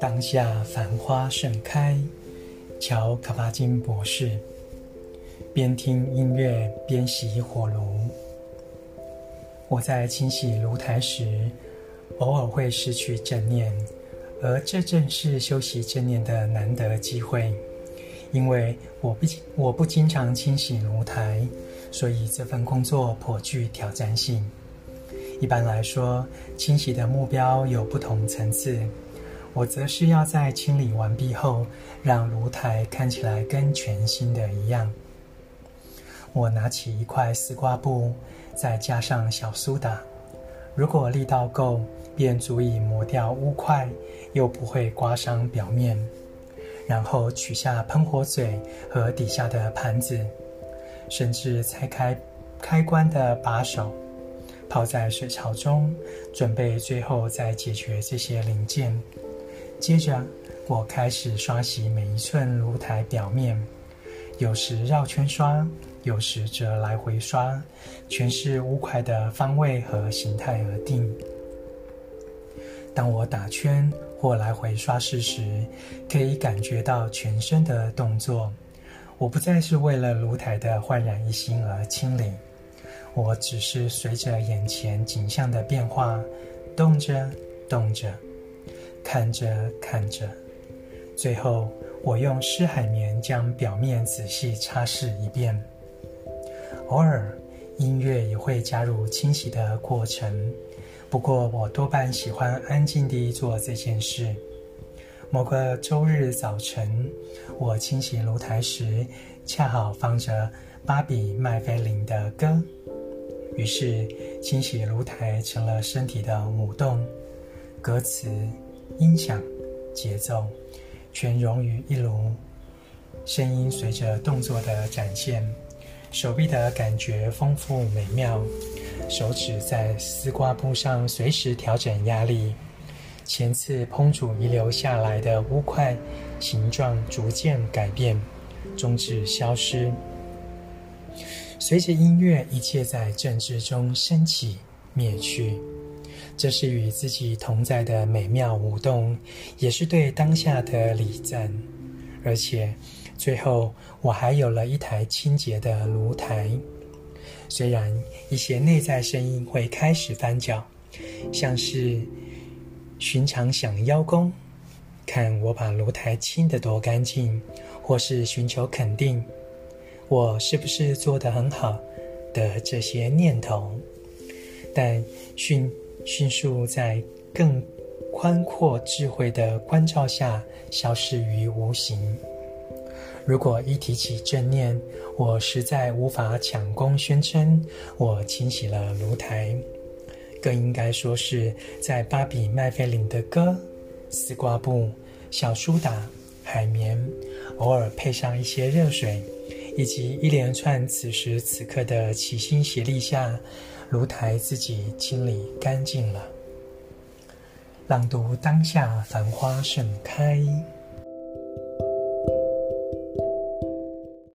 当下繁花盛开，乔卡巴金博士。边听音乐边洗火炉。我在清洗炉台时，偶尔会失去正念，而这正是修习正念的难得机会。因为我不我不经常清洗炉台，所以这份工作颇具挑战性。一般来说，清洗的目标有不同层次。我则是要在清理完毕后，让炉台看起来跟全新的一样。我拿起一块丝瓜布，再加上小苏打，如果力道够，便足以磨掉污块，又不会刮伤表面。然后取下喷火嘴和底下的盘子，甚至拆开开关的把手，泡在水槽中，准备最后再解决这些零件。接着，我开始刷洗每一寸炉台表面，有时绕圈刷，有时则来回刷，全是污块的方位和形态而定。当我打圈或来回刷拭时，可以感觉到全身的动作。我不再是为了炉台的焕然一新而清理，我只是随着眼前景象的变化，动着动着。看着看着，最后我用湿海绵将表面仔细擦拭一遍。偶尔，音乐也会加入清洗的过程，不过我多半喜欢安静地做这件事。某个周日早晨，我清洗炉台时，恰好放着芭比麦菲林的歌，于是清洗炉台成了身体的舞动，歌词。音响、节奏，全融于一炉，声音随着动作的展现，手臂的感觉丰富美妙，手指在丝瓜布上随时调整压力，前次烹煮遗留下来的污块形状逐渐改变，终至消失。随着音乐，一切在政治中升起、灭去。这是与自己同在的美妙舞动，也是对当下的礼赞。而且，最后我还有了一台清洁的炉台。虽然一些内在声音会开始翻搅，像是寻常想邀功，看我把炉台清得多干净，或是寻求肯定，我是不是做得很好的这些念头，但迅。迅速在更宽阔智慧的关照下消失于无形。如果一提起正念，我实在无法抢功宣称我清洗了炉台，更应该说是在芭比麦菲林的歌、丝瓜布、小苏打、海绵，偶尔配上一些热水，以及一连串此时此刻的齐心协力下。炉台自己清理干净了。朗读当下，繁花盛开。